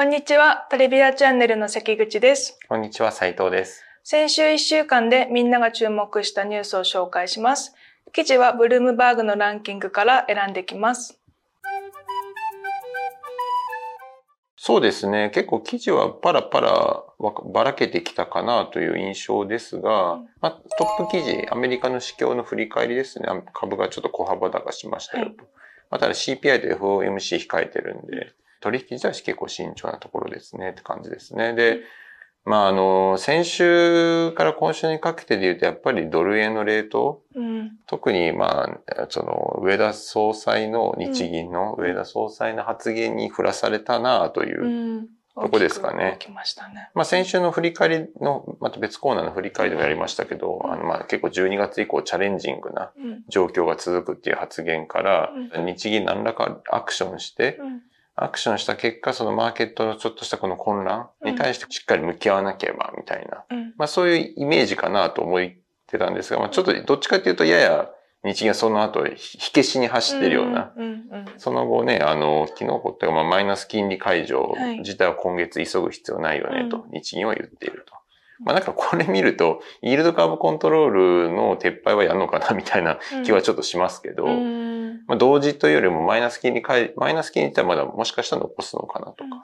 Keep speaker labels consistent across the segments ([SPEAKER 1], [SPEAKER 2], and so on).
[SPEAKER 1] こんにちは。トリビアチャンネルの関口です。
[SPEAKER 2] こんにちは、斉藤です。
[SPEAKER 1] 先週1週間でみんなが注目したニュースを紹介します。記事はブルームバーグのランキングから選んできます。
[SPEAKER 2] そうですね。結構記事はパラパラばらけてきたかなという印象ですが、
[SPEAKER 1] うん
[SPEAKER 2] まあ、トップ記事、アメリカの市況の振り返りですね。あ株がちょっと小幅高しましたよと。
[SPEAKER 1] はい
[SPEAKER 2] まただ CPI と FOMC 控えてるんで、取引自体は結構慎重なところですねって感じですね。で、まあ、あの、先週から今週にかけてで言うと、やっぱりドル円のレート、
[SPEAKER 1] うん。
[SPEAKER 2] 特に、まあ、その、上田総裁の、日銀の上田総裁の発言に振らされたなという、
[SPEAKER 1] うん。
[SPEAKER 2] どこですかね
[SPEAKER 1] ましたね。
[SPEAKER 2] まあ先週の振り返りの、また別コーナーの振り返りでもやりましたけど、あの、まあ結構12月以降チャレンジングな
[SPEAKER 1] うん。
[SPEAKER 2] 状況が続くっていう発言から、
[SPEAKER 1] う
[SPEAKER 2] 日銀何らかアクションして、
[SPEAKER 1] うん。
[SPEAKER 2] アクションした結果、そのマーケットのちょっとしたこの混乱に対してしっかり向き合わなければ、みたいな。
[SPEAKER 1] うん。
[SPEAKER 2] まあそういうイメージかなと思ってたんですが、まあちょっとどっちかっていうとやや日銀がその後火消しに走ってるような、
[SPEAKER 1] うん。うん。
[SPEAKER 2] その後ね、あの、昨日起ってまあマイナス金利解除
[SPEAKER 1] はい
[SPEAKER 2] 自体は今月急ぐ必要ないよねと、
[SPEAKER 1] う
[SPEAKER 2] 日銀は言っていると。まあなんかこれ見ると、イールドカーブコントロールの撤廃はやるのかなみたいな気はちょっとしますけど、
[SPEAKER 1] うん。
[SPEAKER 2] まあ同時というよりもマイナス金利解、マイナス金利ってまだもしかしたら残すのかなとか。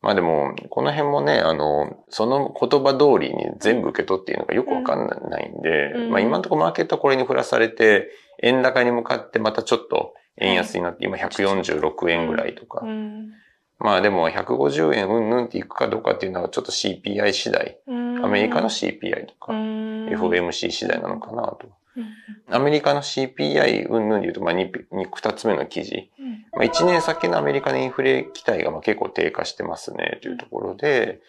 [SPEAKER 2] まあでも、この辺もね、あの、その言葉通りに全部受け取っていいのかよくわかんないんで、
[SPEAKER 1] うん
[SPEAKER 2] まあ今のところマーケットはこれに振らされて、円高に向かってまたちょっと円安になって、今146円ぐらいとか。
[SPEAKER 1] うん。
[SPEAKER 2] まあでも150円うんぬんっていくかどうかっていうのはちょっと CPI 次第、
[SPEAKER 1] うん。
[SPEAKER 2] アメリカの CPI とか、
[SPEAKER 1] うん。
[SPEAKER 2] FOMC 次第なのかなと。
[SPEAKER 1] うん。
[SPEAKER 2] アメリカの CPI うんぬんで言うと、まあ 2, 2つ目の記事。
[SPEAKER 1] うん。
[SPEAKER 2] まあ、1年先のアメリカのインフレ期待がまあ結構低下してますねというところで、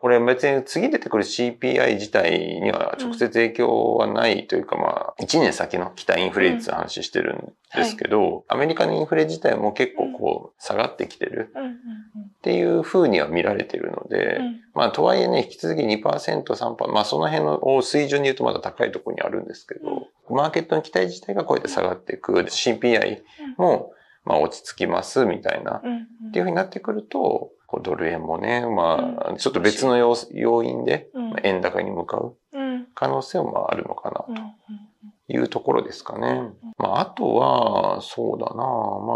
[SPEAKER 2] これ別に次出てくる CPI 自体には直接影響はないというか、まあ、1年先の期待インフレ率の話してるんですけど、アメリカのインフレ自体も結構こう下がってきてる
[SPEAKER 1] うん。
[SPEAKER 2] っていう風には見られてるので、
[SPEAKER 1] うん。
[SPEAKER 2] まあ、とはいえね、引き続き2%、3%、まあ、その辺の水準で言うとまだ高いところにあるんですけど、マーケットの期待自体がこうやって下がっていく。で CPI も、まあ、落ち着きます、みたいな。
[SPEAKER 1] うん。
[SPEAKER 2] っていう風になってくると、ドル円もね、まあ、ちょっと別の要要因で、円高に向かう
[SPEAKER 1] うん。
[SPEAKER 2] 可能性もまああるのか
[SPEAKER 1] うん。
[SPEAKER 2] な、というところですかね。まあ、あとは、そうだなまあ、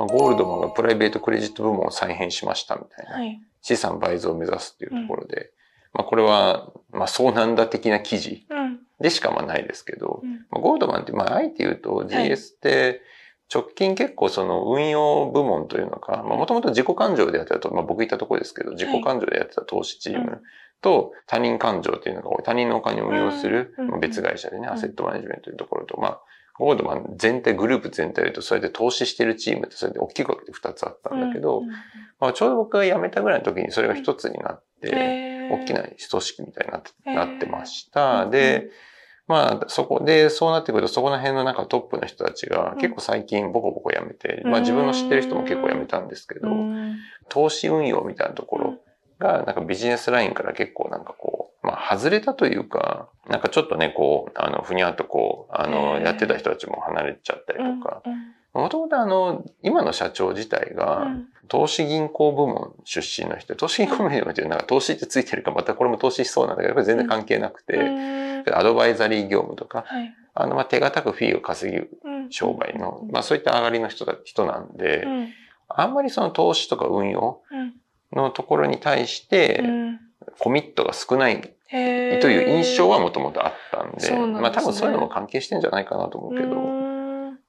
[SPEAKER 2] ゴールドマンがプライベートクレジット部門を再編しましたみたいな。
[SPEAKER 1] はい。
[SPEAKER 2] 資産倍増を目指すっていうところで、まあこれは、まあそうなんだ的な記事
[SPEAKER 1] うん。
[SPEAKER 2] でしかまあないですけど、
[SPEAKER 1] うん。
[SPEAKER 2] まあ、ゴールドマンって、まああえて言うと GS って直近結構その運用部門というのか、まあもともと自己感情でやってたと、まあ僕言ったところですけど、自己感情でやってた投資チー
[SPEAKER 1] うん
[SPEAKER 2] ムと他人感情っていうのが多い、他人のお金を運用する、別会社でね、
[SPEAKER 1] ん。
[SPEAKER 2] アセットマネジメントというところと、まあゴールドマン全体、グループ全体で言うと、それで投資してるチームってそれで大きく分けて2つあったんだけど、まあ、ちょうど僕が辞めたぐらいの時にそれが一つになって、大
[SPEAKER 1] 大
[SPEAKER 2] きな組織みたいになって,、なってました。で、まあ、そこで、そうなってくると、そこの辺のなんかトップの人たちが
[SPEAKER 1] うん。
[SPEAKER 2] 結構最近ボコボコ辞めて、
[SPEAKER 1] うん。
[SPEAKER 2] まあ自分の知ってる人も結構辞めたんですけど、投資運用みたいなところが、なんかビジネスラインから結構なんかこう、まあ外れたというか、なんかちょっとね、こう、あの、ふにゃっとこう、あの、やってた人たちも離れちゃったりとか、もともとあの、今の社長自体が、投資銀行部門出身の人、投資銀行部門っていうなんか投資ってついてるか、またこれも投資しそうなんだけど、これ全然関係なくて、アドバイザリー業務とか、あの、まあ、手堅くフィーを稼ぐ商売の、まあ、そういった上がりの人だ、人なんで、あんまりその投資とか運用のところに対して、コミットが少ないという印象はもともとあったんで、まあ多分そういうのも関係してんじゃないかなと思うけど、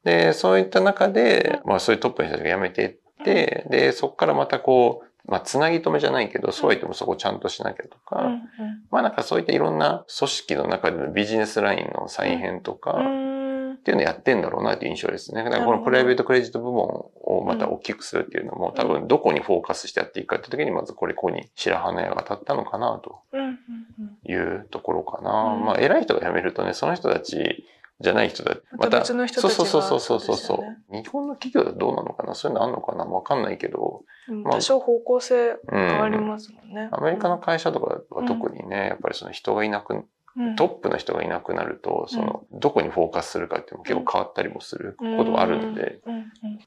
[SPEAKER 2] で、そういった中で、まあそういうトップの人たちが辞めていって、で、そこからまたこう、まあつなぎ止めじゃないけど、そうは言ってもそこをちゃんとしなきゃとか、まあなんかそういったいろんな組織の中でのビジネスラインの再編とか、っていうのをやってんだろうなっていう印象ですね。だからこのプライベートクレジット部門をまた大きくするっていうのも、多分どこにフォーカスしてやっていくかって時に、まずこれここに白羽の矢が立ったのかなというところかな。まあ偉い人が辞めるとね、その人たちじゃない人だ。
[SPEAKER 1] また別の人たちが
[SPEAKER 2] そうそうそうそうそうそう、
[SPEAKER 1] ね
[SPEAKER 2] 日本の企業だとどうなのかな？そういうのあんのかな？わかんないけど、まあ
[SPEAKER 1] 多少方向性
[SPEAKER 2] うん。
[SPEAKER 1] 変わりますもんね。
[SPEAKER 2] アメリカの会社とかは特にね、やっぱりその人がいなくトップの人がいなくなると、その、どこにフォーカスするかっていうのも結構変わったりもすることもあるので、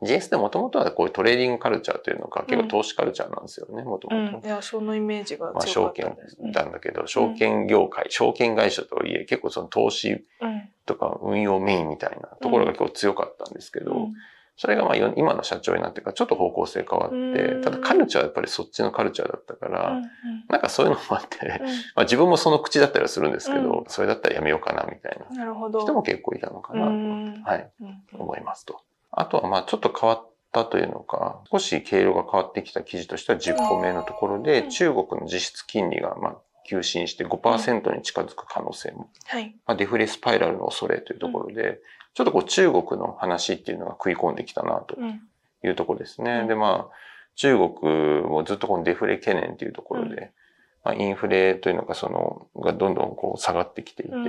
[SPEAKER 2] GS でもともとはこういうトレーディングカルチャーというのが結構投資カルチャーなんですよね、もとも
[SPEAKER 1] と。いや、そのイメージが
[SPEAKER 2] まあ、証券なんだけど、証券業界、証券会社とはいえ、結構その投資とか運用メインみたいなところが結構強かったんですけど、それがまあ今の社長になってからちょっと方向性変わって、ただカルチャーはやっぱりそっちのカルチャーだったから、なんかそういうのもあって、まあ自分もその口だったりはするんですけど、それだったらやめようかなみたいな人も結構いたのかなと、はい、思いますと。あとはまあちょっと変わったというのか、少し経路が変わってきた記事としては10個目のところで、中国の実質金利がまあ急進して5%に近づく可能性も。はい。まあ、デフレスパイラルの恐れというところで、ちょっとこう中国の話っていうのが食い込んできたなというところですね。うん、で、まあ、中国もずっとこのデフレ懸念というところで、うん、まあ、インフレというのがその、がどんどんこう下がってきていて、うん、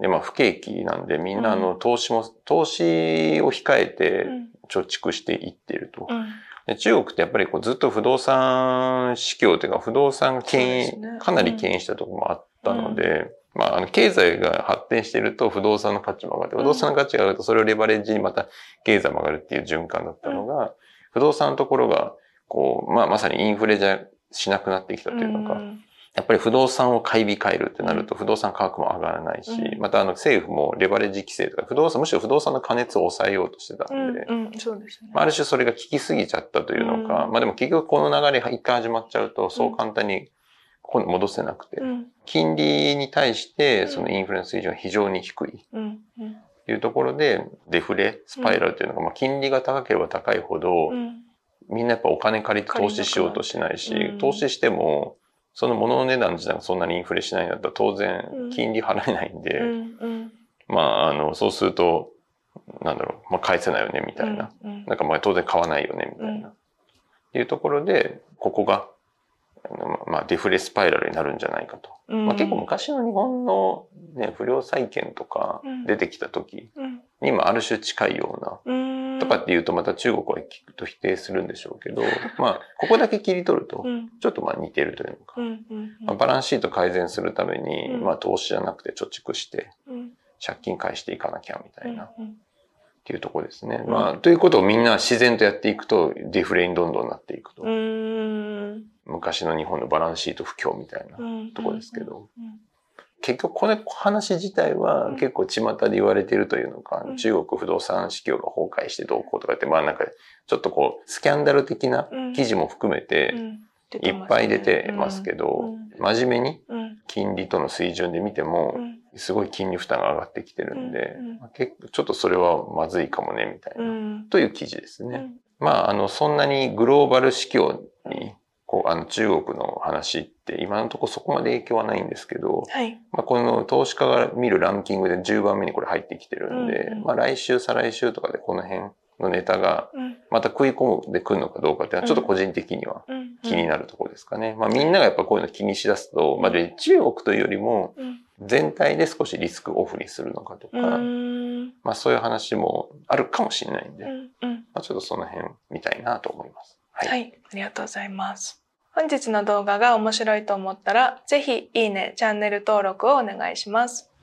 [SPEAKER 2] で、まあ不景気なんでみんなあの投資も、投資を控えて貯蓄していっていると。で中国ってやっぱりこうずっと不動産市況というか不動産牽引、ね、かなり牽引したところもあったので、まあ、あの、経済が発展していると不動産の価値も上がって、不動産の価値が上がるとそれをレバレッジにまた経済も上がるっていう循環だったのが、不動産のところが、こう、まあ、まさにインフレじゃしなくなってきたというのか、やっぱり不動産を買い控えるってなると不動産価格も上がらないし、またあの政府もレバレッジ規制とか不動産、むしろ不動産の加熱を抑えようとしてたんで、
[SPEAKER 1] そうですね。
[SPEAKER 2] ある種それが効きすぎちゃったというのか、まあでも結局この流れ一回始まっちゃうとそう簡単にここに戻せなくて、うん、金利に対してそのインフレの水準が非常に低い。というところで、デフレ、スパイラルというのが、まあ、金利が高ければ高いほど、みんなやっぱお金借りて投資しようとしないし、投資しても、その物の値段自体がそんなにインフレしないんだったら当然金利払えないんで、まあ、あの、そうすると、なんだろう、まあ返せないよね、みたいな。なんかまあ当然買わないよね、みたいな。いうところで、ここがまあ、デフレスパイラルになるんじゃないかと。うん、まあ、結構昔の日本の、ね、不良債権とか出てきた時にもある種近いような、とかっていうとまた中国は聞くと否定するんでしょうけど、まあ、ここだけ切り取ると、ちょっとまあ似てるというのか、まあ、バランスシート改善するために、まあ投資じゃなくて貯蓄して、借金返していかなきゃみたいな。っていうところですね。まあ、ということをみんな自然とやっていくと、デフレにどんどんなっていくと。昔の日本のバランスシート不況みたいなところですけど。結局この話自体は結構巷で言われているというのか、中国不動産市況が崩壊してどうこうとかって、まあなんかちょっとこうスキャンダル的な記事も含めていっぱい出てますけど、真面目に金利との水準で見ても、すごい金利負担が上がってきてるんで、結構ちょっとそれはまずいかもね、みたいな、という記事ですね。まあ、あの、そんなにグローバル市況に、こう、あの、中国の話って今のところそこまで影響はないんですけど、はい、まあ、この投資家が見るランキングで10番目にこれ入ってきてるんで、うんうん、まあ、来週、再来週とかでこの辺のネタが、また食い込んでくるのかどうかっていうのは、ちょっと個人的には気になるところですかね。まあ、みんながやっぱこういうの気にしだすと、まあ、中国というよりも、全体で少しリスクオフにするのかとか、まあ、そういう話もあるかもしれないんで、まあ、ちょっとその辺見たいなと思います。
[SPEAKER 1] はい、はい、ありがとうございます。本日の動画が面白いと思ったら、ぜひいいね、チャンネル登録をお願いします。